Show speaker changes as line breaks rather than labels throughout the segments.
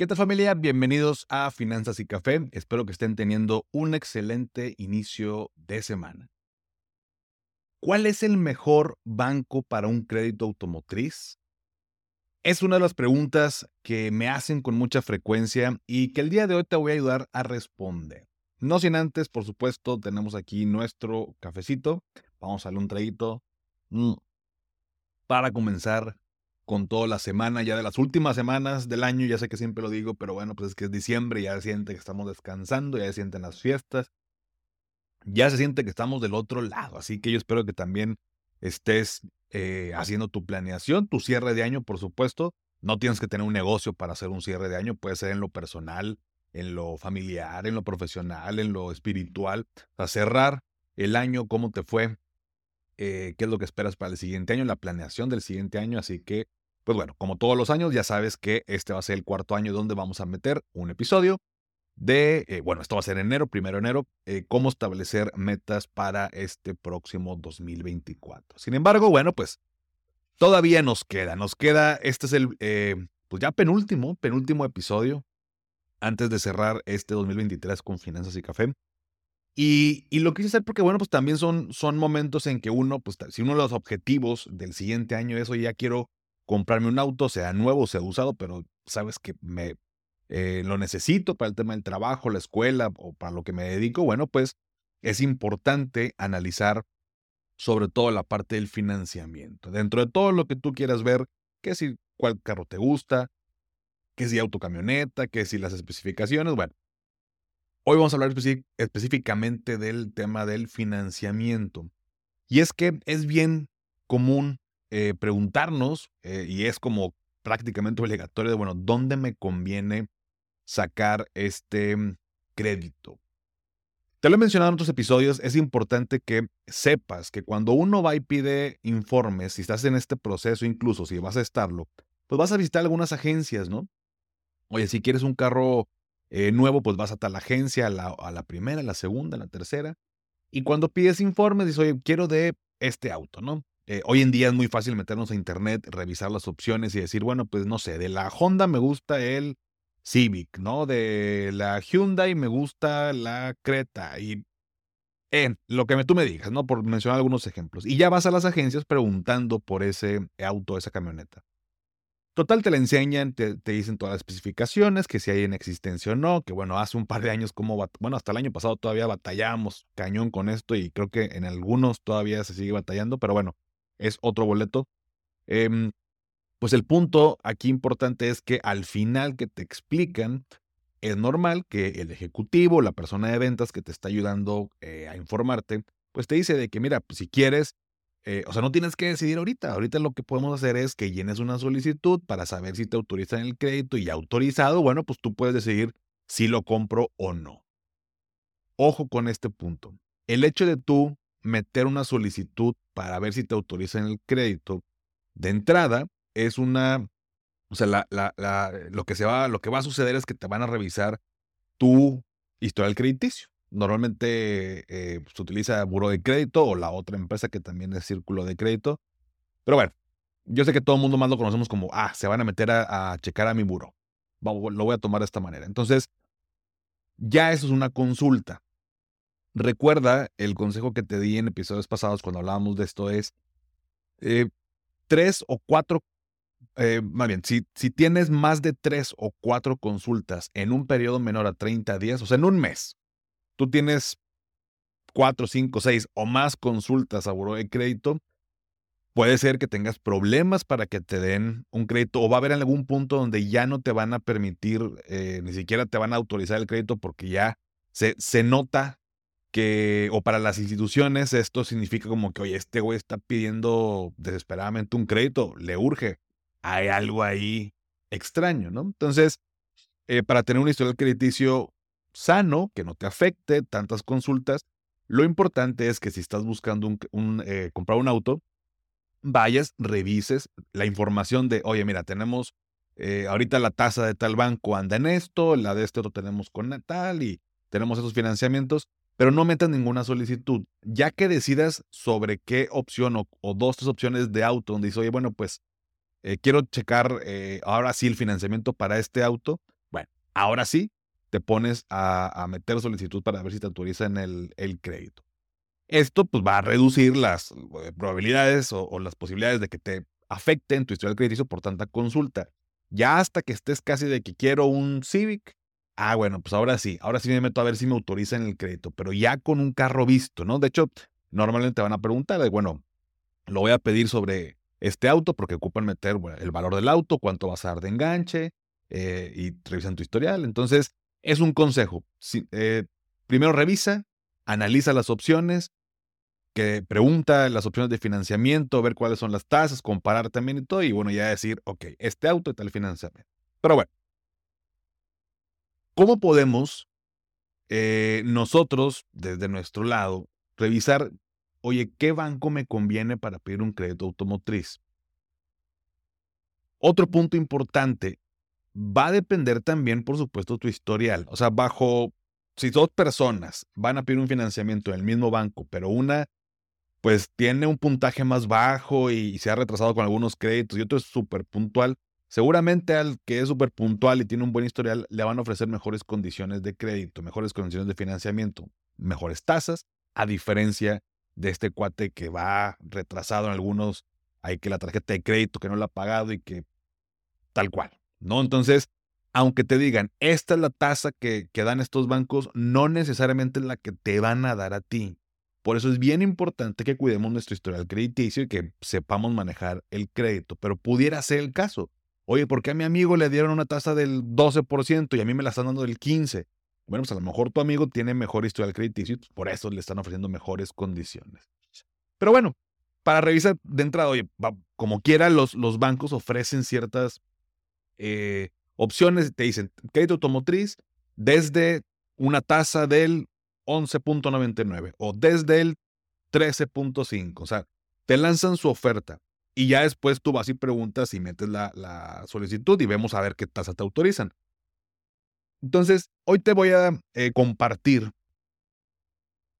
¿Qué tal familia? Bienvenidos a Finanzas y Café. Espero que estén teniendo un excelente inicio de semana. ¿Cuál es el mejor banco para un crédito automotriz? Es una de las preguntas que me hacen con mucha frecuencia y que el día de hoy te voy a ayudar a responder. No sin antes, por supuesto, tenemos aquí nuestro cafecito. Vamos a darle un traguito mm, para comenzar con toda la semana, ya de las últimas semanas del año, ya sé que siempre lo digo, pero bueno, pues es que es diciembre, ya se siente que estamos descansando, ya se sienten las fiestas, ya se siente que estamos del otro lado, así que yo espero que también estés eh, haciendo tu planeación, tu cierre de año, por supuesto, no tienes que tener un negocio para hacer un cierre de año, puede ser en lo personal, en lo familiar, en lo profesional, en lo espiritual, a cerrar el año, cómo te fue, eh, qué es lo que esperas para el siguiente año, la planeación del siguiente año, así que pues bueno, como todos los años, ya sabes que este va a ser el cuarto año donde vamos a meter un episodio de, eh, bueno, esto va a ser enero, primero enero, eh, cómo establecer metas para este próximo 2024. Sin embargo, bueno, pues todavía nos queda, nos queda, este es el, eh, pues ya penúltimo, penúltimo episodio antes de cerrar este 2023 con Finanzas y Café. Y, y, lo quise hacer porque, bueno, pues también son, son momentos en que uno, pues si uno de los objetivos del siguiente año es, oye, ya quiero comprarme un auto, sea nuevo, sea usado, pero sabes que me eh, lo necesito para el tema del trabajo, la escuela o para lo que me dedico, bueno, pues es importante analizar sobre todo la parte del financiamiento. Dentro de todo lo que tú quieras ver, que si cuál carro te gusta, que si autocamioneta, que si las especificaciones, bueno. Hoy vamos a hablar específicamente del tema del financiamiento. Y es que es bien común eh, preguntarnos, eh, y es como prácticamente obligatorio, de, bueno, ¿dónde me conviene sacar este mm, crédito? Te lo he mencionado en otros episodios, es importante que sepas que cuando uno va y pide informes, si estás en este proceso, incluso si vas a estarlo, pues vas a visitar algunas agencias, ¿no? Oye, si quieres un carro eh, nuevo, pues vas a tal agencia, a la, a la primera, a la segunda, a la tercera. Y cuando pides informes, dices, oye, quiero de este auto, ¿no? Eh, hoy en día es muy fácil meternos a internet, revisar las opciones y decir, bueno, pues no sé, de la Honda me gusta el Civic, ¿no? De la Hyundai me gusta la Creta y en lo que tú me digas, ¿no? Por mencionar algunos ejemplos. Y ya vas a las agencias preguntando por ese auto, esa camioneta. Total, te la enseñan, te, dicen todas las especificaciones, que si hay en existencia o no, que bueno, hace un par de años como, bueno, hasta el año pasado todavía batallamos cañón con esto y creo que en algunos todavía se sigue batallando, pero bueno, es otro boleto. Em, pues el punto aquí importante es que al final que te explican, es normal que el ejecutivo, la persona de ventas que te está ayudando eh, a informarte, pues te dice de que, mira, pues si quieres, eh, o sea, no tienes que decidir ahorita. Ahorita lo que podemos hacer es que llenes una solicitud para saber si te autorizan el crédito y autorizado, bueno, pues tú puedes decidir si lo compro o no. Ojo con este punto. El hecho de tú meter una solicitud para ver si te autorizan el crédito, de entrada es una, o sea, la, la, lo, que se va, lo que va a suceder es que te van a revisar tu historial crediticio. Normalmente eh, se utiliza buro de crédito o la otra empresa que también es círculo de crédito. Pero bueno, yo sé que todo el mundo más lo conocemos como, ah, se van a meter a, a checar a mi buro. Lo voy a tomar de esta manera. Entonces, ya eso es una consulta. Recuerda el consejo que te di en episodios pasados cuando hablábamos de esto es eh, tres o cuatro, eh, más bien, si, si tienes más de tres o cuatro consultas en un periodo menor a 30 días, o sea, en un mes, tú tienes cuatro, cinco, seis o más consultas a buro de crédito, puede ser que tengas problemas para que te den un crédito o va a haber algún punto donde ya no te van a permitir, eh, ni siquiera te van a autorizar el crédito porque ya se, se nota que, o para las instituciones, esto significa como que, oye, este güey está pidiendo desesperadamente un crédito, le urge. Hay algo ahí extraño, ¿no? Entonces, eh, para tener un historial crediticio sano, que no te afecte tantas consultas. Lo importante es que si estás buscando un, eh, comprar un auto, vayas, revises la información de, oye, mira, tenemos eh, ahorita la tasa de tal banco anda en esto, la de este otro tenemos con tal y tenemos esos financiamientos, pero no metas ninguna solicitud. Ya que decidas sobre qué opción o, o dos, tres opciones de auto, donde dices, oye, bueno, pues eh, quiero checar eh, ahora sí el financiamiento para este auto. Bueno, ahora sí te pones a, meter solicitud para ver si te autorizan el, el crédito. Esto pues va a reducir las eh, probabilidades o, las posibilidades de que te afecten tu historial crediticio por tanta consulta. Ya hasta que estés casi de que quiero un Civic, ah, bueno, pues ahora sí, ahora sí me meto a ver si me autorizan el crédito, pero ya con un carro visto, ¿no? De hecho, normalmente te van a preguntar, bueno, lo voy a pedir sobre este auto porque ocupan meter el valor del auto, cuánto vas a dar de enganche eh, y revisan tu historial. Entonces, es un consejo. Eh, primero revisa, analiza las opciones, que pregunta las opciones de financiamiento, ver cuáles son las tasas, comparar también y todo, y bueno, ya decir, ok, este auto y tal financiamiento. Pero bueno, ¿cómo podemos eh, nosotros, desde nuestro lado, revisar oye, ¿qué banco me conviene para pedir un crédito automotriz? Otro punto importante, va a depender también, por supuesto, tu historial. O sea, bajo, si dos personas van a pedir un financiamiento en el mismo banco, pero una, pues tiene un puntaje más bajo y se ha retrasado con algunos créditos y otro es súper puntual, seguramente al que es súper puntual y tiene un buen historial, le van a ofrecer mejores condiciones de crédito, mejores condiciones de financiamiento, mejores tasas, a diferencia de este cuate que va retrasado en algunos, hay que la tarjeta de crédito que no la ha pagado y que tal cual, ¿no? Entonces, aunque te digan, esta es la tasa que, que dan estos bancos, no necesariamente es la que te van a dar a ti. Por eso es bien importante que cuidemos nuestro historial crediticio y que sepamos manejar el crédito, pero pudiera ser el caso. Oye, ¿por qué a mi amigo le dieron una tasa del 12% y a mí me la están dando del 15%? Bueno, pues a lo mejor tu amigo tiene mejor historial crediticio pues, por eso le están ofreciendo mejores condiciones. Pero bueno, para revisar de entrada, oye, como quiera, los, los bancos ofrecen ciertas eh, opciones. Te dicen crédito automotriz desde una tasa del 11.99 o desde el 13.5. O sea, te lanzan su oferta y ya después tú vas y preguntas y metes la, la solicitud y vemos a ver qué tasa te autorizan. Entonces, hoy te voy a eh, compartir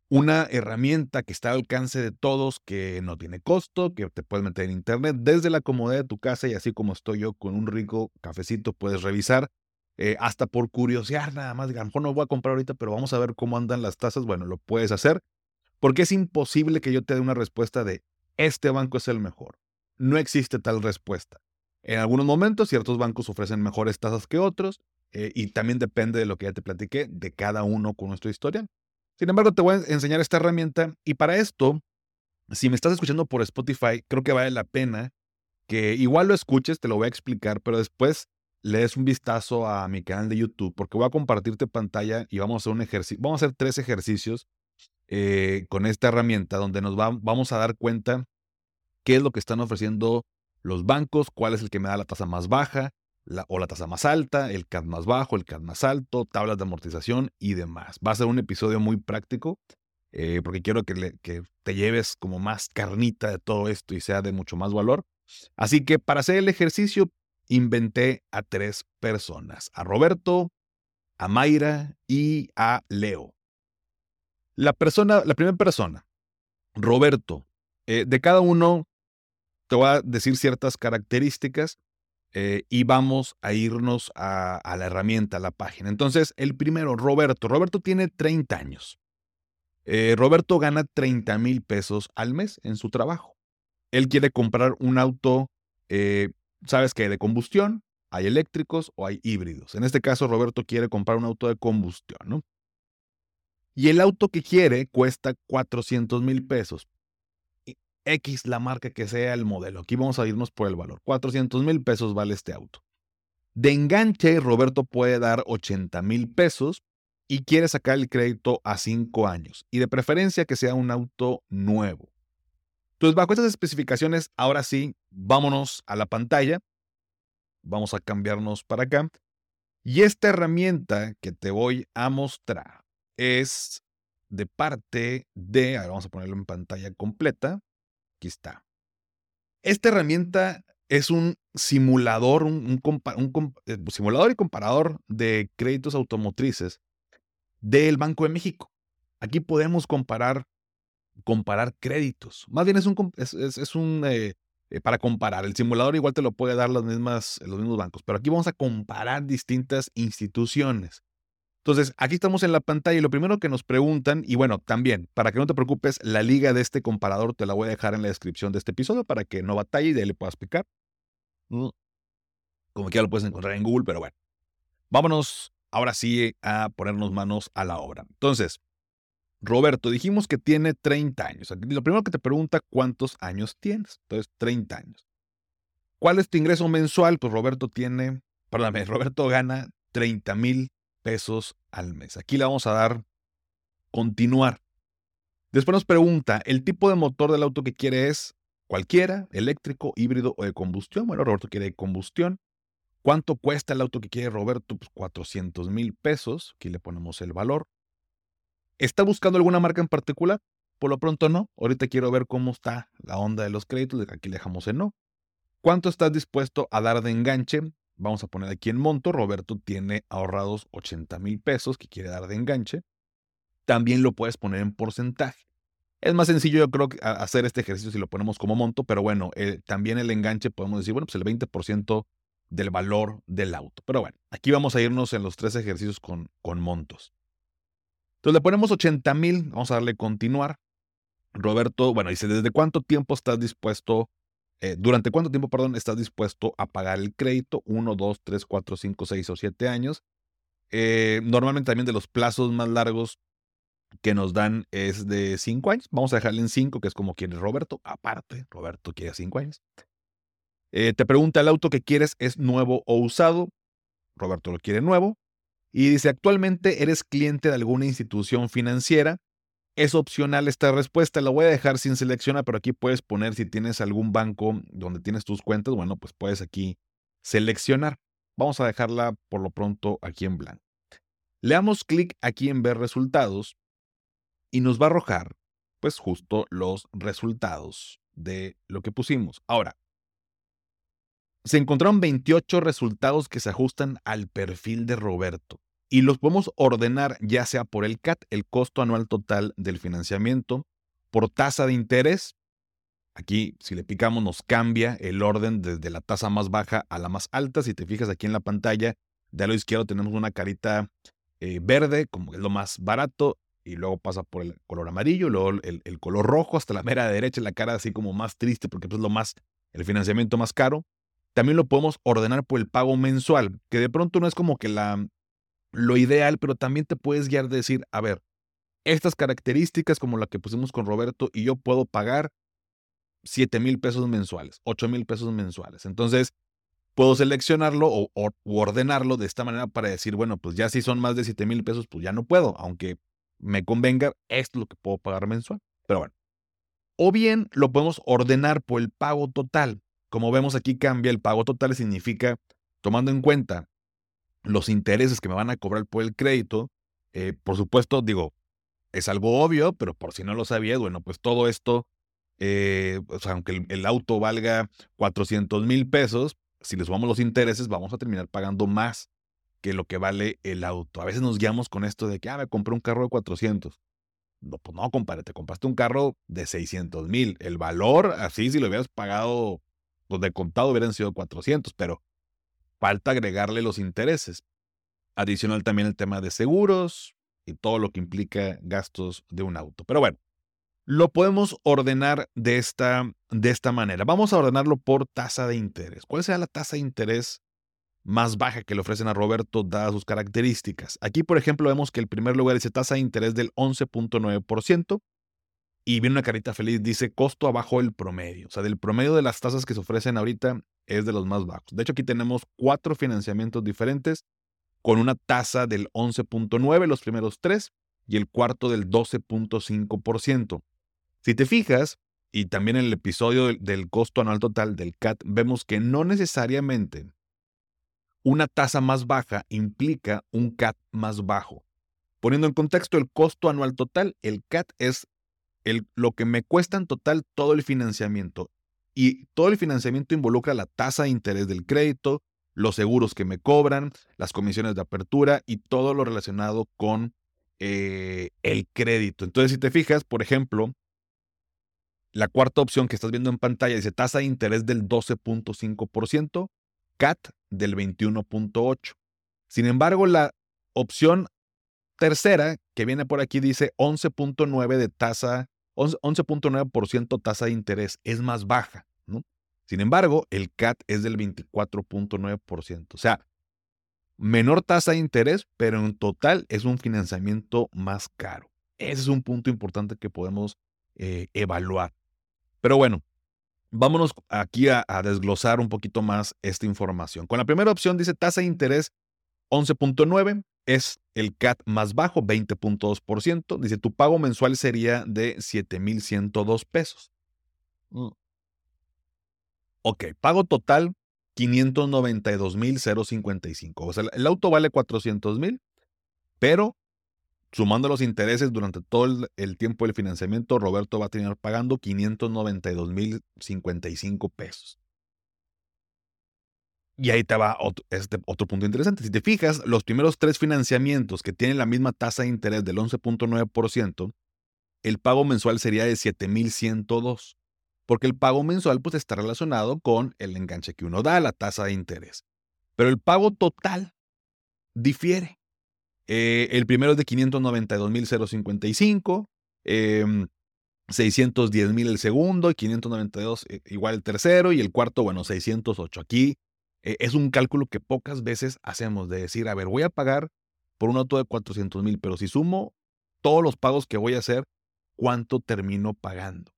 una herramienta que está al alcance de todos, que no tiene costo, que te puedes meter en internet desde la comodidad de tu casa y así como estoy yo con un rico cafecito puedes revisar, eh, hasta por curiosidad nada más, a no voy a comprar ahorita, pero vamos a ver cómo andan las tasas, bueno, lo puedes hacer, porque es imposible que yo te dé una respuesta de este banco es el mejor. No existe tal respuesta. En algunos momentos ciertos bancos ofrecen mejores tasas que otros, eh, y también depende de lo que ya te platiqué, de cada uno con nuestra historia. Sin embargo, te voy a enseñar esta herramienta y para esto, si me estás escuchando por Spotify, creo que vale la pena que igual lo escuches, te lo voy a explicar, pero después le des un vistazo a mi canal de YouTube porque voy a compartirte pantalla y vamos a hacer un ejercicio, vamos a hacer tres ejercicios eh, con esta herramienta donde nos vamos a dar cuenta qué es lo que están ofreciendo los bancos, cuál es el que me da la tasa más baja, o la tasa más alta, el CAD más bajo, el CAD más alto, tablas de amortización y demás. Va a ser un episodio muy práctico eh, porque quiero que, te lleves como más carnita de todo esto y sea de mucho más valor. Así que para hacer el ejercicio inventé a tres personas, a Roberto, a Mayra y a Leo. La persona, la primera persona, Roberto, eh, de cada uno te voy a decir ciertas características eh, y vamos a irnos a, la herramienta, a la página. Entonces, el primero, Roberto. Roberto tiene 30 años. Eh, Roberto gana 30 mil pesos al mes en su trabajo. Él quiere comprar un auto, eh, sabes que hay de combustión, hay eléctricos o hay híbridos. En este caso, Roberto quiere comprar un auto de combustión, ¿no? Y el auto que quiere cuesta 400 mil pesos. X la marca que sea el modelo. Aquí vamos a irnos por el valor. 400 mil pesos vale este auto. De enganche, Roberto puede dar 80 mil pesos y quiere sacar el crédito a 5 años. Y de preferencia que sea un auto nuevo. Entonces, bajo estas especificaciones, ahora sí, vámonos a la pantalla. Vamos a cambiarnos para acá. Y esta herramienta que te voy a mostrar es de parte de, a ver, vamos a ponerlo en pantalla completa. Aquí está. Esta herramienta es un simulador, un, eh, simulador y comparador de créditos automotrices del Banco de México. Aquí podemos comparar, comparar créditos. Más bien es un, es, un eh, eh, para comparar. El simulador igual te lo puede dar las mismas, los mismos bancos, pero aquí vamos a comparar distintas instituciones. Entonces, aquí estamos en la pantalla y lo primero que nos preguntan, y bueno, también, para que no te preocupes, la liga de este comparador te la voy a dejar en la descripción de este episodio para que no batalle y de ahí le puedas explicar. Mm. Como que ya lo puedes encontrar en Google, pero bueno. Vámonos ahora sí a ponernos manos a la obra. Entonces, Roberto, dijimos que tiene 30 años. Lo primero que te pregunta, ¿cuántos años tienes? Entonces, 30 años. ¿Cuál es tu ingreso mensual? Pues Roberto tiene, perdóname, Roberto gana 30 mil pesos al mes. Aquí le vamos a dar continuar. Después nos pregunta, ¿el tipo de motor del auto que quiere es cualquiera, eléctrico, híbrido o de combustión? Bueno, Roberto quiere combustión. ¿Cuánto cuesta el auto que quiere Roberto? Pues 400 mil pesos. Aquí le ponemos el valor. ¿Está buscando alguna marca en particular? Por lo pronto no. Ahorita quiero ver cómo está la onda de los créditos. Aquí le dejamos en no. ¿Cuánto estás dispuesto a dar de enganche? Vamos a poner aquí en monto. Roberto tiene ahorrados 80 mil pesos que quiere dar de enganche. También lo puedes poner en porcentaje. Es más sencillo, yo creo, hacer este ejercicio si lo ponemos como monto, pero bueno, eh, también el enganche podemos decir, bueno, pues el 20% del valor del auto. Pero bueno, aquí vamos a irnos en los tres ejercicios con, con montos. Entonces le ponemos 80 mil, vamos a darle continuar. Roberto, bueno, dice, ¿desde cuánto tiempo estás dispuesto eh, ¿Durante cuánto tiempo, perdón, estás dispuesto a pagar el crédito? Uno, dos, tres, cuatro, cinco, seis o siete años. Eh, normalmente también de los plazos más largos que nos dan es de cinco años. Vamos a dejarle en cinco, que es como quiere Roberto. Aparte, Roberto quiere cinco años. Eh, te pregunta, ¿el auto que quieres es nuevo o usado? Roberto lo quiere nuevo. Y dice, actualmente eres cliente de alguna institución financiera. Es opcional esta respuesta, la voy a dejar sin seleccionar, pero aquí puedes poner si tienes algún banco donde tienes tus cuentas, bueno, pues puedes aquí seleccionar. Vamos a dejarla por lo pronto aquí en blanco. Le damos clic aquí en ver resultados y nos va a arrojar pues justo los resultados de lo que pusimos. Ahora, se encontraron 28 resultados que se ajustan al perfil de Roberto y los podemos ordenar ya sea por el CAT, el costo anual total del financiamiento, por tasa de interés. Aquí, si le picamos, nos cambia el orden desde la tasa más baja a la más alta. Si te fijas aquí en la pantalla, de lado izquierdo tenemos una carita eh, verde, como es lo más barato, y luego pasa por el color amarillo, luego el, el, color rojo, hasta la mera derecha, la cara así como más triste, porque pues, es lo más, el financiamiento más caro. También lo podemos ordenar por el pago mensual, que de pronto no es como que la, lo ideal, pero también te puedes guiar de decir, a ver, estas características como la que pusimos con Roberto y yo puedo pagar 7 mil pesos mensuales, 8 mil pesos mensuales. Entonces, puedo seleccionarlo o, ordenarlo de esta manera para decir, bueno, pues ya si son más de 7 mil pesos, pues ya no puedo, aunque me convenga, esto es lo que puedo pagar mensual. Pero bueno. O bien lo podemos ordenar por el pago total. Como vemos aquí cambia, el pago total significa, tomando en cuenta los intereses que me van a cobrar por el crédito, eh, por supuesto, digo, es algo obvio, pero por si no lo sabías, bueno, pues todo esto, eh, aunque el, auto valga 400 mil pesos, si le sumamos los intereses, vamos a terminar pagando más que lo que vale el auto. A veces nos guiamos con esto de que, ah, me compré un carro de 400. No, pues no, compadre, te compraste un carro de 600 mil. El valor, así, si lo hubieras pagado, pues de contado hubieran sido 400, pero falta agregarle los intereses. Adicional también el tema de seguros y todo lo que implica gastos de un auto. Pero bueno, lo podemos ordenar de esta, de esta manera. Vamos a ordenarlo por tasa de interés. ¿Cuál será la tasa de interés más baja que le ofrecen a Roberto dadas sus características? Aquí, por ejemplo, vemos que el primer lugar dice tasa de interés del 11.9% y viene una carita feliz, dice costo abajo del promedio. O sea, del promedio de las tasas que se ofrecen ahorita es de los más bajos. De hecho, aquí tenemos cuatro financiamientos diferentes con una tasa del 11.9 los primeros tres y el cuarto del 12.5%. Si te fijas, y también en el episodio del, costo anual total del CAT, vemos que no necesariamente una tasa más baja implica un CAT más bajo. Poniendo en contexto el costo anual total, el CAT es el, lo que me cuesta en total todo el financiamiento. Y todo el financiamiento involucra la tasa de interés del crédito, los seguros que me cobran, las comisiones de apertura y todo lo relacionado con eh, el crédito. Entonces, si te fijas, por ejemplo, la cuarta opción que estás viendo en pantalla dice tasa de interés del 12.5%, CAT del 21.8%. Sin embargo, la opción tercera que viene por aquí dice 11.9 de tasa, 11.9% tasa de interés, es más baja, ¿no? Sin embargo, el CAT es del 24.9%. O sea, menor tasa de interés, pero en total es un financiamiento más caro. Ese es un punto importante que podemos eh, evaluar. Pero bueno, vámonos aquí a, desglosar un poquito más esta información. Con la primera opción dice tasa de interés 11.9, es el CAT más bajo, 20.2%. Dice, tu pago mensual sería de 7,102 pesos. Mm. Ok, pago total 592,055. O sea, el auto vale 400,000, pero sumando los intereses durante todo el, tiempo del financiamiento, Roberto va a terminar pagando 592,055 pesos. Y ahí te va otro, este, otro punto interesante. Si te fijas, los primeros tres financiamientos que tienen la misma tasa de interés del 11.9%, el pago mensual sería de 7,102 porque el pago mensual pues está relacionado con el enganche que uno da, la tasa de interés. Pero el pago total difiere. Eh, el primero es de 592.055, eh, 610.000 el segundo, y 592 eh, igual el tercero, y el cuarto, bueno, 608. Aquí eh, es un cálculo que pocas veces hacemos de decir, a ver, voy a pagar por un auto de 400.000, pero si sumo todos los pagos que voy a hacer, ¿cuánto termino pagando?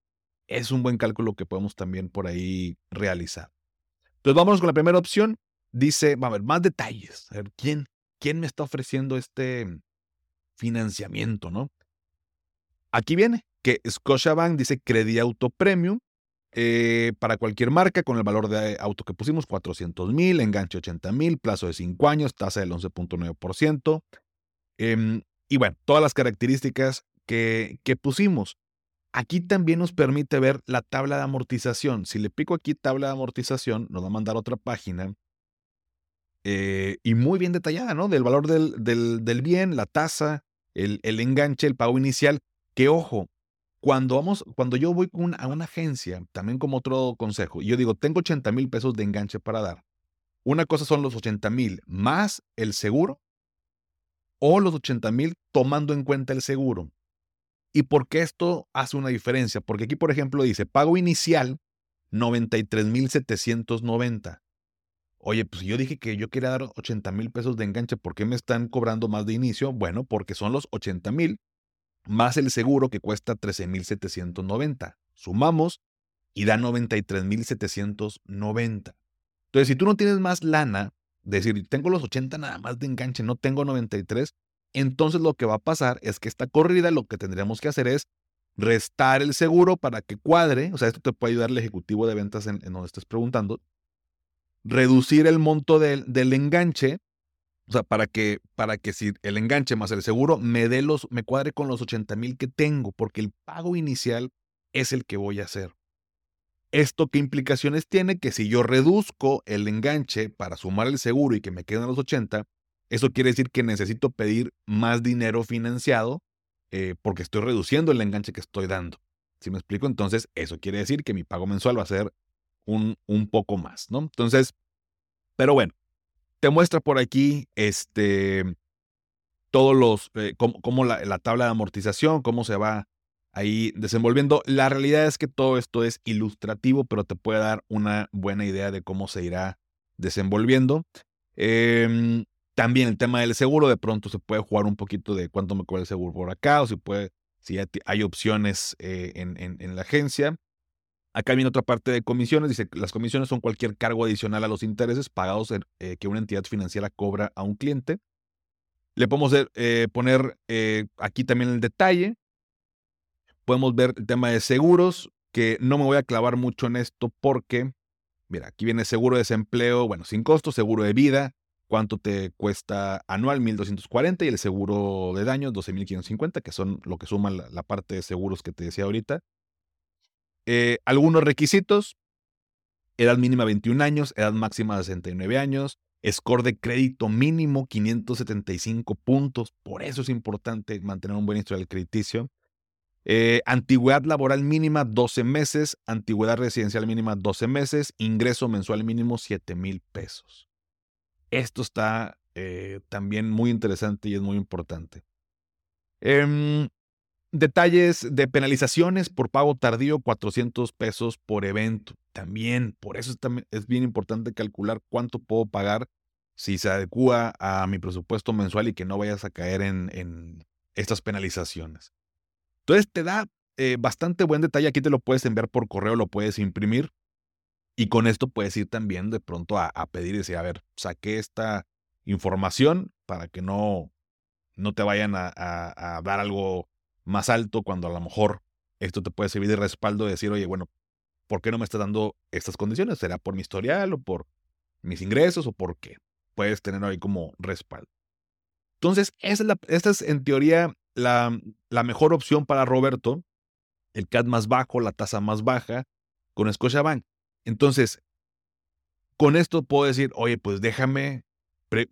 es un buen cálculo que podemos también por ahí realizar. Entonces vámonos con la primera opción. Dice, a ver, más detalles. A ver, ¿quién, quién me está ofreciendo este financiamiento, no? Aquí viene que Scotiabank dice Credit Auto Premium eh, para cualquier marca con el valor de auto que pusimos, 400 mil, enganche 80 mil, plazo de 5 años, tasa del 11.9%. Em, y bueno, todas las características que, que pusimos. Aquí también nos permite ver la tabla de amortización. Si le pico aquí tabla de amortización, nos va a mandar otra página eh, y muy bien detallada, ¿no? Del valor del, del, bien, la tasa, el, el, enganche, el pago inicial. Que ojo, cuando, vamos, cuando yo voy a una agencia, también como otro consejo, y yo digo, tengo 80 mil pesos de enganche para dar. Una cosa son los 80 mil más el seguro o los 80 mil tomando en cuenta el seguro. ¿Y por qué esto hace una diferencia? Porque aquí, por ejemplo, dice pago inicial 93,790. Oye, pues yo dije que yo quería dar 80 mil pesos de enganche. ¿Por qué me están cobrando más de inicio? Bueno, porque son los 80 mil más el seguro que cuesta 13,790. Sumamos y da 93,790. Entonces, si tú no tienes más lana, decir, tengo los 80 nada más de enganche, no tengo 93, entonces lo que va a pasar es que esta corrida lo que tendríamos que hacer es restar el seguro para que cuadre, o sea, esto te puede ayudar el ejecutivo de ventas en, donde estés preguntando, reducir el monto del, del, enganche, o sea, para que, para que si el enganche más el seguro me dé los, me cuadre con los 80 mil que tengo, porque el pago inicial es el que voy a hacer. ¿Esto qué implicaciones tiene? Que si yo reduzco el enganche para sumar el seguro y que me queden los 80, eso quiere decir que necesito pedir más dinero financiado eh, porque estoy reduciendo el enganche que estoy dando. ¿Sí me explico? Entonces, eso quiere decir que mi pago mensual va a ser un, un poco más, ¿no? Entonces, pero bueno, te muestra por aquí este, todos los, eh, cómo, la, la, tabla de amortización, cómo se va ahí desenvolviendo. La realidad es que todo esto es ilustrativo, pero te puede dar una buena idea de cómo se irá desenvolviendo. Eh, también el tema del seguro, de pronto se puede jugar un poquito de cuánto me cobra el seguro por acá, o si puede, si hay opciones eh, en, la agencia. Acá viene otra parte de comisiones. Dice las comisiones son cualquier cargo adicional a los intereses pagados eh, que una entidad financiera cobra a un cliente. Le podemos eh, poner aquí también el detalle. Podemos ver el tema de seguros, que no me voy a clavar mucho en esto porque, mira, aquí viene seguro de desempleo, bueno, sin costo, seguro de vida, cuánto te cuesta anual, 1.240, y el seguro de daños, 12.550, que son lo que suma la, parte de seguros que te decía ahorita. Eh, algunos requisitos, edad mínima 21 años, edad máxima 69 años, score de crédito mínimo 575 puntos, por eso es importante mantener un buen historial crediticio. Eh, antigüedad laboral mínima 12 meses, antigüedad residencial mínima 12 meses, ingreso mensual mínimo 7 mil pesos. Esto está eh, también muy interesante y es muy importante. Em, detalles de penalizaciones por pago tardío, 400 pesos por evento. También, por eso es, bien importante calcular cuánto puedo pagar si se adecua a mi presupuesto mensual y que no vayas a caer en, estas penalizaciones. Entonces te da eh, bastante buen detalle. Aquí te lo puedes enviar por correo, lo puedes imprimir. Y con esto puedes ir también de pronto a, pedir y decir, a ver, saqué esta información para que no, no te vayan a, dar algo más alto cuando a lo mejor esto te puede servir de respaldo de decir, oye, bueno, ¿por qué no me estás dando estas condiciones? ¿Será por mi historial o por mis ingresos o por qué? Puedes tener ahí como respaldo. Entonces, es, esta es en teoría la, la mejor opción para Roberto, el CAT más bajo, la tasa más baja, con Scotiabank. Entonces, con esto puedo decir, oye, pues déjame,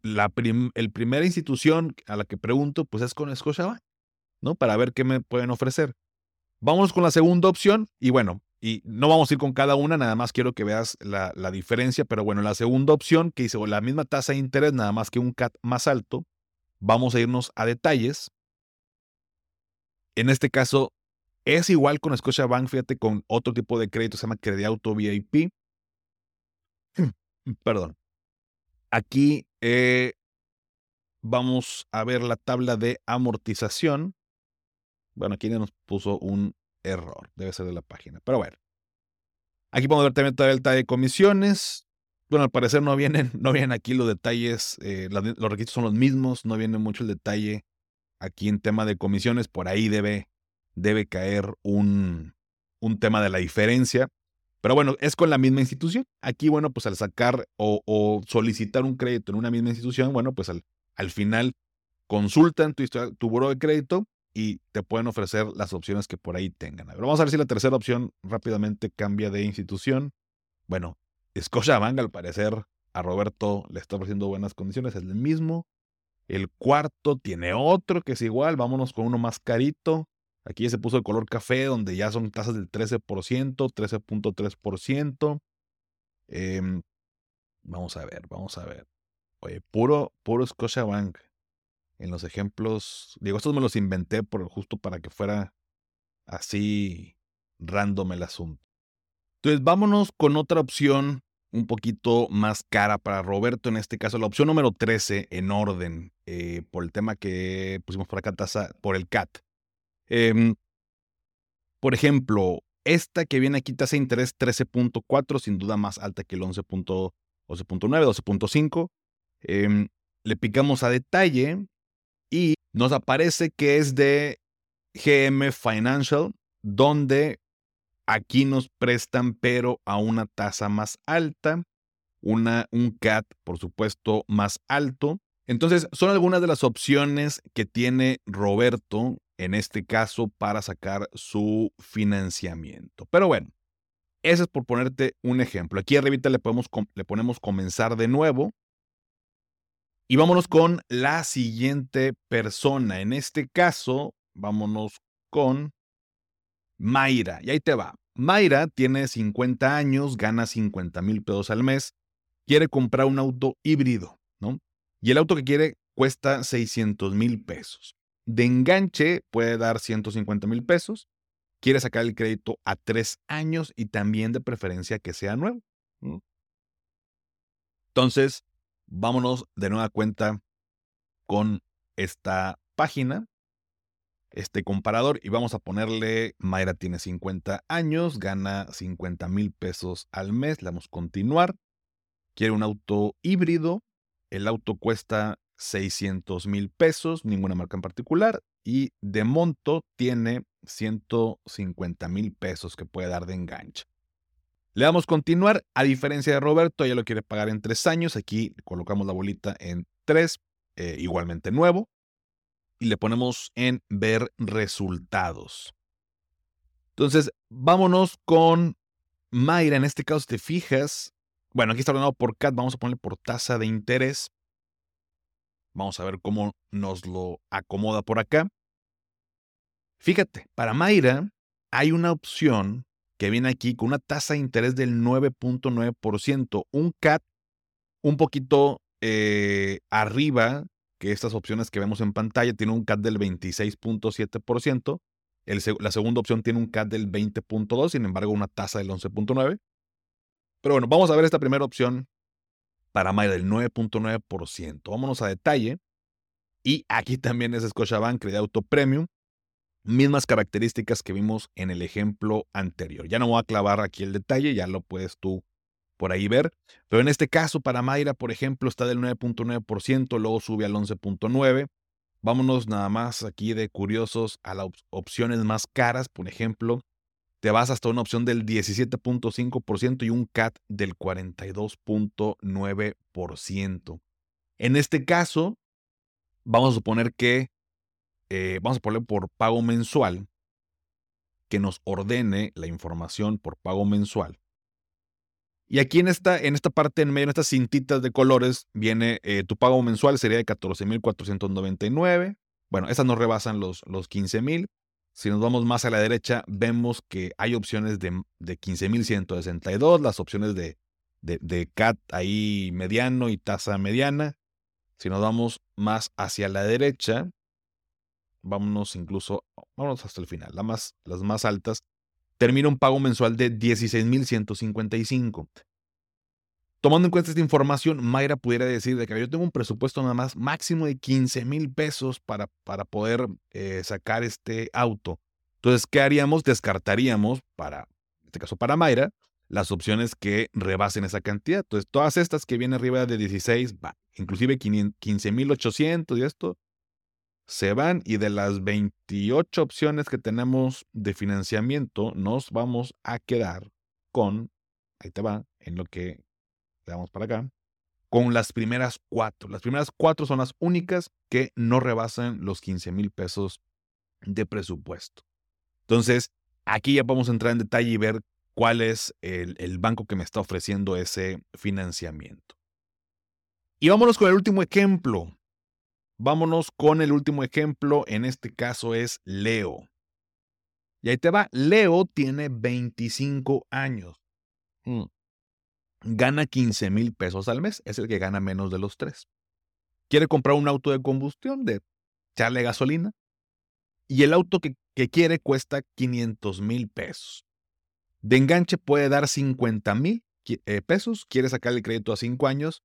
la el primera institución a la que pregunto, pues es con Scotiabank, ¿no? Para ver qué me pueden ofrecer. Vamos con la segunda opción y bueno, y no vamos a ir con cada una, nada más quiero que veas la, la diferencia, pero bueno, la segunda opción que hice la misma tasa de interés, nada más que un CAT más alto, vamos a irnos a detalles. En este caso, es igual con Scotiabank, fíjate, con otro tipo de crédito, se llama Auto VIP. Perdón. Aquí eh, vamos a ver la tabla de amortización. Bueno, aquí nos puso un error, debe ser de la página, pero bueno. Aquí podemos ver también toda la de comisiones. Bueno, al parecer no vienen, no vienen aquí los detalles, eh, los requisitos son los mismos, no viene mucho el detalle aquí en tema de comisiones, por ahí debe debe caer un, un tema de la diferencia. Pero bueno, es con la misma institución. Aquí, bueno, pues al sacar o, solicitar un crédito en una misma institución, bueno, pues al, al final consultan tu, tu buro de crédito y te pueden ofrecer las opciones que por ahí tengan. vamos a ver si la tercera opción rápidamente cambia de institución. Bueno, Scotiabank, al parecer, a Roberto le está ofreciendo buenas condiciones, es el mismo. El cuarto tiene otro que es igual, vámonos con uno más carito. Aquí ya se puso el color café, donde ya son tasas del 13%, 13.3%. Em, vamos a ver, vamos a ver. Oye, puro, puro Scotiabank. En los ejemplos, digo, estos me los inventé por, justo para que fuera así random el asunto. Entonces, vámonos con otra opción un poquito más cara para Roberto, en este caso, la opción número 13 en orden, eh, por el tema que pusimos por acá, tasa, por el CAT. Em, por ejemplo, esta que viene aquí, tasa de interés 13.4, sin duda más alta que el 11.9, 12.5. Em, le picamos a detalle nos aparece que es de GM Financial, donde aquí nos prestan, pero a una tasa más alta, una, un CAT, por supuesto, más alto. Entonces, son algunas de las opciones que tiene Roberto en este caso para sacar su financiamiento. Pero bueno, ese es por ponerte un ejemplo. Aquí arribita le, podemos, le ponemos comenzar de nuevo. Y vámonos con la siguiente persona. En este caso, vámonos con Mayra. Y ahí te va. Mayra tiene 50 años, gana 50 mil pesos al mes, quiere comprar un auto híbrido, ¿no? Y el auto que quiere cuesta 600 mil pesos de enganche puede dar 150 mil pesos. Quiere sacar el crédito a tres años y también de preferencia que sea nuevo. Entonces, vámonos de nueva cuenta con esta página, este comparador, y vamos a ponerle, Mayra tiene 50 años, gana 50 mil pesos al mes, le vamos a continuar. Quiere un auto híbrido, el auto cuesta 600 mil pesos, ninguna marca en particular, y de monto tiene 150 mil pesos que puede dar de enganche. Le damos continuar. A diferencia de Roberto, ella lo quiere pagar en tres años. Aquí colocamos la bolita en tres, eh, igualmente nuevo. Y le ponemos en ver resultados. Entonces, vámonos con Mayra. En este caso, si te fijas, bueno, aquí está ordenado por CAT. Vamos a ponerle por tasa de interés. Vamos a ver cómo nos lo acomoda por acá. Fíjate, para Mayra hay una opción que viene aquí con una tasa de interés del 9.9%, un CAT un poquito eh, arriba que estas opciones que vemos en pantalla, tiene un CAT del 26.7%, la segunda opción tiene un CAT del 20.2%, sin embargo una tasa del 11.9%. Pero bueno, vamos a ver esta primera opción para Mayra del 9.9%. Vámonos a detalle. Y aquí también es Scotiabank de Auto Premium mismas características que vimos en el ejemplo anterior. Ya no voy a clavar aquí el detalle, ya lo puedes tú por ahí ver. Pero en este caso, para Mayra, por ejemplo, está del 9.9%, luego sube al 11.9%. Vámonos nada más aquí de curiosos a las opciones más caras. Por ejemplo, te vas hasta una opción del 17.5% y un CAT del 42.9%. En este caso, vamos a suponer que eh, vamos a ponerle por pago mensual, que nos ordene la información por pago mensual. Y aquí en esta, en esta parte, en medio, en estas cintitas de colores, viene eh, tu pago mensual sería de 14.499. Bueno, estas no rebasan los, los 15.000. Si nos vamos más a la derecha, vemos que hay opciones de, de 15.162, las opciones de, de, de CAT ahí mediano y tasa mediana. Si nos vamos más hacia la derecha, vámonos incluso, vámonos hasta el final, la más, las más altas, termina un pago mensual de 16.155. Tomando en cuenta esta información, Mayra pudiera decir de que yo tengo un presupuesto nada más máximo de 15 mil pesos para, para poder eh, sacar este auto. Entonces, ¿qué haríamos? Descartaríamos, para, en este caso para Mayra, las opciones que rebasen esa cantidad. Entonces, todas estas que vienen arriba de 16, va, inclusive 15.800 y esto, se van y de las 28 opciones que tenemos de financiamiento, nos vamos a quedar con, ahí te va, en lo que le damos para acá, con las primeras cuatro. Las primeras cuatro son las únicas que no rebasan los 15 mil pesos de presupuesto. Entonces, aquí ya podemos entrar en detalle y ver cuál es el, el banco que me está ofreciendo ese financiamiento. Y vámonos con el último ejemplo. Vámonos con el último ejemplo, en este caso es Leo. Y ahí te va, Leo tiene 25 años. Mm. Gana 15 mil pesos al mes, es el que gana menos de los tres. Quiere comprar un auto de combustión, de echarle gasolina, y el auto que, quiere cuesta 500 mil pesos. De enganche puede dar 50 mil eh, pesos, quiere sacar el crédito a 5 años,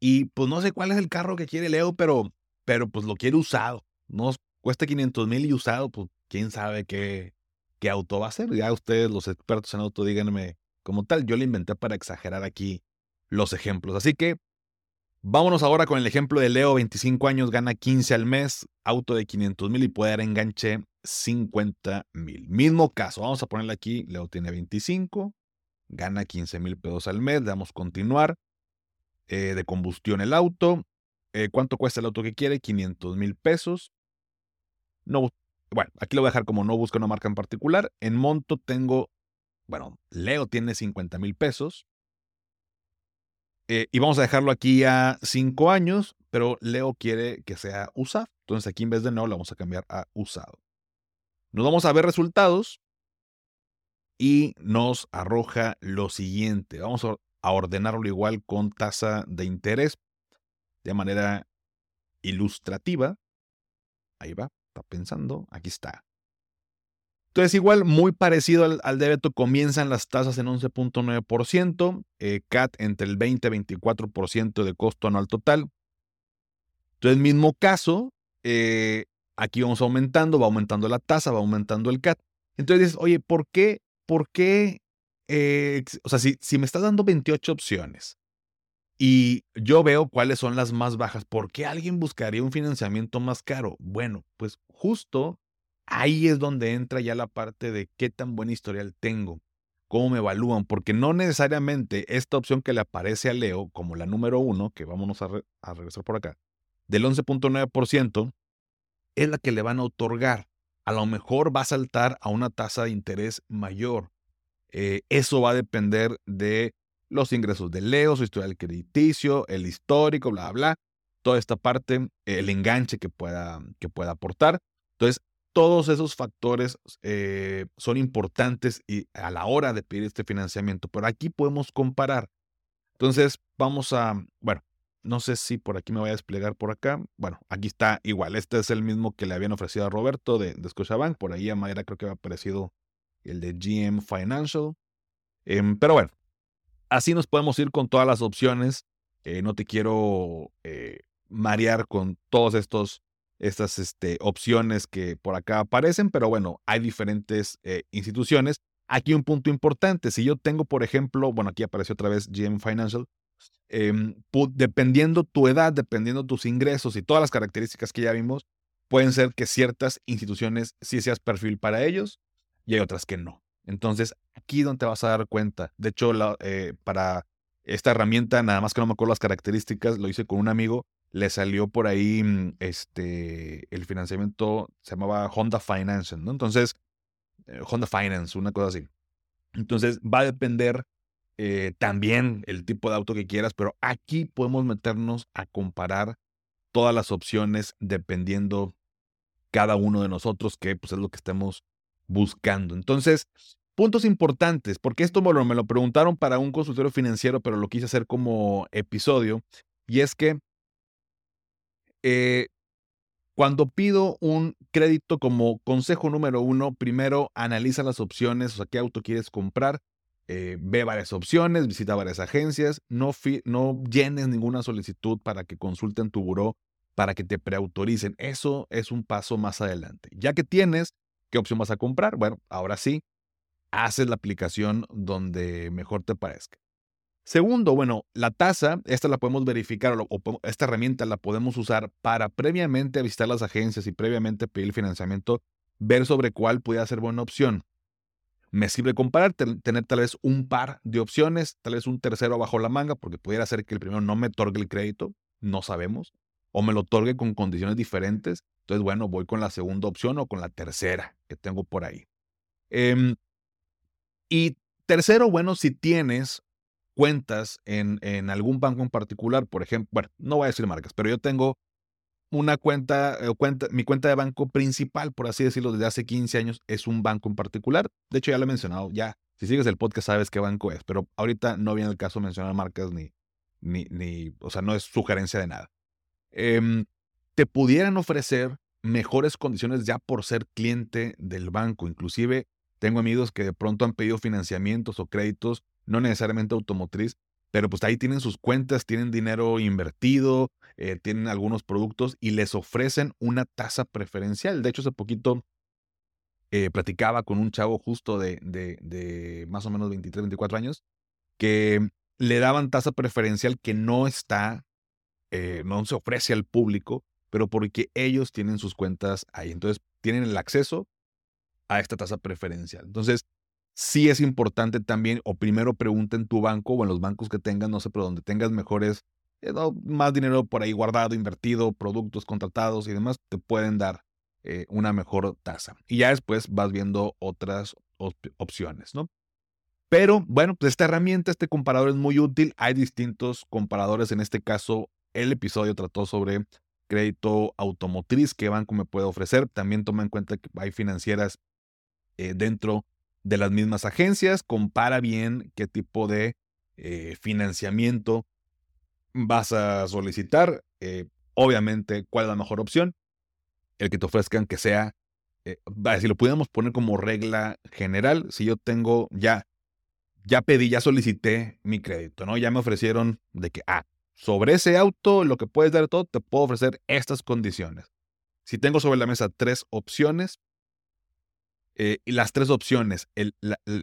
y pues no sé cuál es el carro que quiere Leo, pero pero pues lo quiere usado. No cuesta 500 mil y usado, pues quién sabe qué, qué auto va a ser. Ya ustedes, los expertos en auto, díganme como tal. Yo le inventé para exagerar aquí los ejemplos. Así que vámonos ahora con el ejemplo de Leo, 25 años, gana 15 al mes, auto de 500 mil y puede dar enganche 50 mil. Mismo caso, vamos a ponerle aquí, Leo tiene 25, gana 15 mil pesos al mes, damos continuar. Eh, de combustión el auto, eh, ¿Cuánto cuesta el auto que quiere? 500 mil pesos. No, bueno, aquí lo voy a dejar como no busco una marca en particular. En monto tengo, bueno, Leo tiene 50 mil pesos. Eh, y vamos a dejarlo aquí a 5 años, pero Leo quiere que sea usado. Entonces aquí en vez de no, lo vamos a cambiar a usado. Nos vamos a ver resultados y nos arroja lo siguiente. Vamos a ordenarlo igual con tasa de interés de manera ilustrativa. Ahí va, está pensando, aquí está. Entonces, igual, muy parecido al, al débito, comienzan las tasas en 11.9%, eh, CAT entre el 20 y 24% de costo anual total. Entonces, mismo caso, eh, aquí vamos aumentando, va aumentando la tasa, va aumentando el CAT. Entonces dices, oye, ¿por qué? ¿Por qué? Eh, o sea, si, si me estás dando 28 opciones y yo veo cuáles son las más bajas. ¿Por qué alguien buscaría un financiamiento más caro? Bueno, pues justo ahí es donde entra ya la parte de qué tan buen historial tengo. cómo me evalúan, porque no necesariamente esta opción que le aparece a Leo como la número uno, que vámonos a, regresar por acá, del 11.9%, es la que le van a otorgar. A lo mejor va a saltar a una tasa de interés mayor. Eh, eso va a depender de los ingresos de Leo, su historial crediticio, el histórico, bla, bla, toda esta parte, el enganche que pueda, que pueda aportar. Entonces, todos esos factores eh, son importantes y a la hora de pedir este financiamiento, pero aquí podemos comparar. Entonces, vamos a, bueno, no sé si por aquí me voy a desplegar por acá. Bueno, aquí está igual. Este es el mismo que le habían ofrecido a Roberto de, de Scotiabank. Por ahí a Mayra creo que había aparecido el de GM Financial. Em, pero bueno, así nos podemos ir con todas las opciones. Eh, no te quiero eh, marear con todas estas este, opciones que por acá aparecen, pero bueno, hay diferentes eh, instituciones. Aquí un punto importante, si yo tengo, por ejemplo, bueno, aquí apareció otra vez GM Financial, Em, dependiendo tu edad, dependiendo tus ingresos y todas las características que ya vimos, pueden ser que ciertas instituciones sí seas perfil para ellos y hay otras que no. Entonces, aquí donde te vas a dar cuenta. De hecho, eh, para esta herramienta, nada más que no me acuerdo las características, lo hice con un amigo, le salió por ahí mm, este, el financiamiento, se llamaba Honda Finance, ¿no? Entonces, eh, Honda Finance, una cosa así. Entonces, va a depender eh, también el tipo de auto que quieras, pero aquí podemos meternos a comparar todas las opciones dependiendo cada uno de nosotros, que pues es lo que estemos buscando. Entonces, puntos importantes, porque esto me lo preguntaron para un consultorio financiero, pero lo quise hacer como episodio, y es que eh, cuando pido un crédito como consejo número uno, primero analiza las opciones, o sea, qué auto quieres comprar, eh, ve varias opciones, visita varias agencias, no, no llenes ninguna solicitud para que consulten tu buró, para que te preautoricen. Eso es un paso más adelante. Ya que tienes, ¿qué opción vas a comprar? Bueno, ahora sí, haces la aplicación donde mejor te parezca. Segundo, bueno, la tasa, esta la podemos verificar o, esta herramienta la podemos usar para previamente visitar las agencias y previamente pedir financiamiento, ver sobre cuál puede ser buena opción me sirve comparar, tener tal vez un par de opciones, tal vez un tercero bajo la manga, porque pudiera ser que el primero no me otorgue el crédito, no sabemos, o me lo otorgue con condiciones diferentes. Entonces, bueno, voy con la segunda opción o con la tercera que tengo por ahí. Em, y tercero, bueno, si tienes cuentas en, en algún banco en particular, por ejemplo, bueno, no voy a decir marcas, pero yo tengo una cuenta, eh, cuenta, mi cuenta de banco principal, por así decirlo, desde hace 15 años, es un banco en particular. De hecho, ya lo he mencionado, ya, si sigues el podcast sabes qué banco es, pero ahorita no viene el caso mencionar marcas ni, ni, ni, o sea, no es sugerencia de nada. Em, te pudieran ofrecer mejores condiciones ya por ser cliente del banco. Inclusive tengo amigos que de pronto han pedido financiamientos o créditos, no necesariamente automotriz, pero pues ahí tienen sus cuentas, tienen dinero invertido, eh, tienen algunos productos y les ofrecen una tasa preferencial. De hecho, hace poquito eh, platicaba con un chavo justo de, de, más o menos 23, 24 años, que le daban tasa preferencial que no está, eh, no se ofrece al público, pero porque ellos tienen sus cuentas ahí. Entonces, tienen el acceso a esta tasa preferencial. Entonces, sí es importante también, o primero pregunta en tu banco o en los bancos que tengas, no sé, pero donde tengas mejores, eh, más dinero por ahí guardado, invertido, productos contratados y demás, te pueden dar eh, una mejor tasa. Y ya después vas viendo otras opciones, ¿no? Pero bueno, pues esta herramienta, este comparador es muy útil. Hay distintos comparadores. En este caso, el episodio trató sobre crédito automotriz, qué banco me puede ofrecer. También toma en cuenta que hay financieras eh, dentro de las mismas agencias, compara bien qué tipo de eh, financiamiento vas a solicitar, eh, obviamente cuál es la mejor opción, el que te ofrezcan que sea, si lo pudiéramos poner como regla general, si yo tengo ya, ya pedí, ya solicité mi crédito, ¿no? Ya me ofrecieron de que, ah, sobre ese auto, lo que puedes dar todo, te puedo ofrecer estas condiciones. Si tengo sobre la mesa tres opciones, eh, y las tres opciones, el,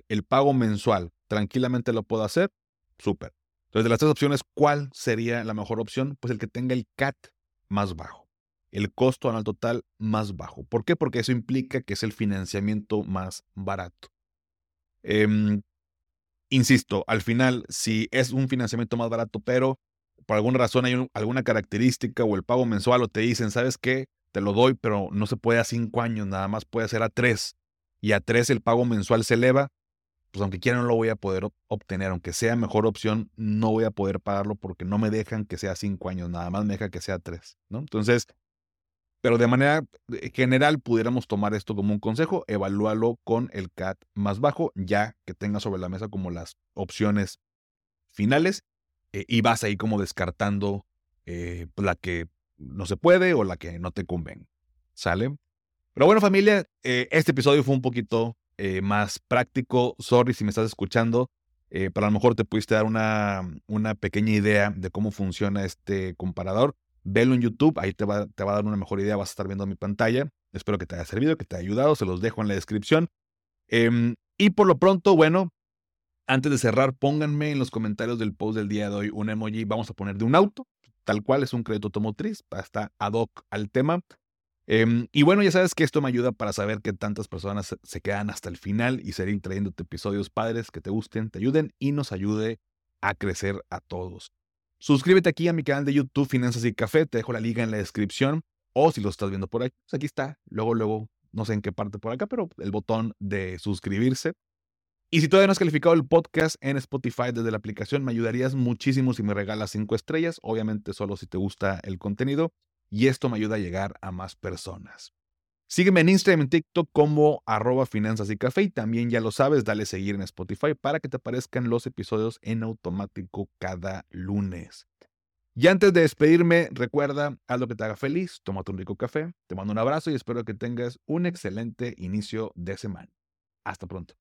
el, pago mensual, tranquilamente lo puedo hacer, súper. Entonces, de las tres opciones, ¿cuál sería la mejor opción? Pues el que tenga el CAT más bajo, el costo anual total más bajo. ¿Por qué? Porque eso implica que es el financiamiento más barato. Em, insisto, al final, si es un financiamiento más barato, pero por alguna razón hay alguna característica o el pago mensual o te dicen, ¿sabes qué? Te lo doy, pero no se puede a cinco años, nada más puede ser a tres. Y a tres el pago mensual se eleva, pues aunque quiera no lo voy a poder obtener, aunque sea mejor opción, no voy a poder pagarlo porque no me dejan que sea cinco años, nada más me deja que sea tres, ¿no? Entonces, pero de manera eh, general pudiéramos tomar esto como un consejo, evalúalo con el CAT más bajo, ya que tengas sobre la mesa como las opciones finales eh, y vas ahí como descartando eh, la que no se puede o la que no te convenga. ¿Sale? Pero bueno familia, este episodio fue un poquito más práctico. Sorry si me estás escuchando, pero a lo mejor te pudiste dar una, una pequeña idea de cómo funciona este comparador. Velo en YouTube, ahí te va, te va a dar una mejor idea, vas a estar viendo mi pantalla. Espero que te haya servido, que te haya ayudado, se los dejo en la descripción. Em, y por lo pronto, bueno, antes de cerrar, pónganme en los comentarios del post del día de hoy un emoji, vamos a poner de un auto, tal cual es un crédito automotriz, está ad hoc al tema. Em, y bueno, ya sabes que esto me ayuda para saber que tantas personas se quedan hasta el final y seguir trayéndote episodios padres que te gusten, te ayuden y nos ayude a crecer a todos. Suscríbete aquí a mi canal de YouTube Finanzas y Café, te dejo la liga en la descripción o si lo estás viendo por ahí, pues aquí está, luego, luego, no sé en qué parte por acá, pero el botón de suscribirse. Y si todavía no has calificado el podcast en Spotify desde la aplicación, me ayudarías muchísimo si me regalas cinco estrellas, obviamente solo si te gusta el contenido, y esto me ayuda a llegar a más personas. Sígueme en Instagram y TikTok como arroba finanzas y café y también ya lo sabes, dale seguir en Spotify para que te aparezcan los episodios en automático cada lunes. Y antes de despedirme, recuerda, haz lo que te haga feliz, tómate un rico café, te mando un abrazo y espero que tengas un excelente inicio de semana. Hasta pronto.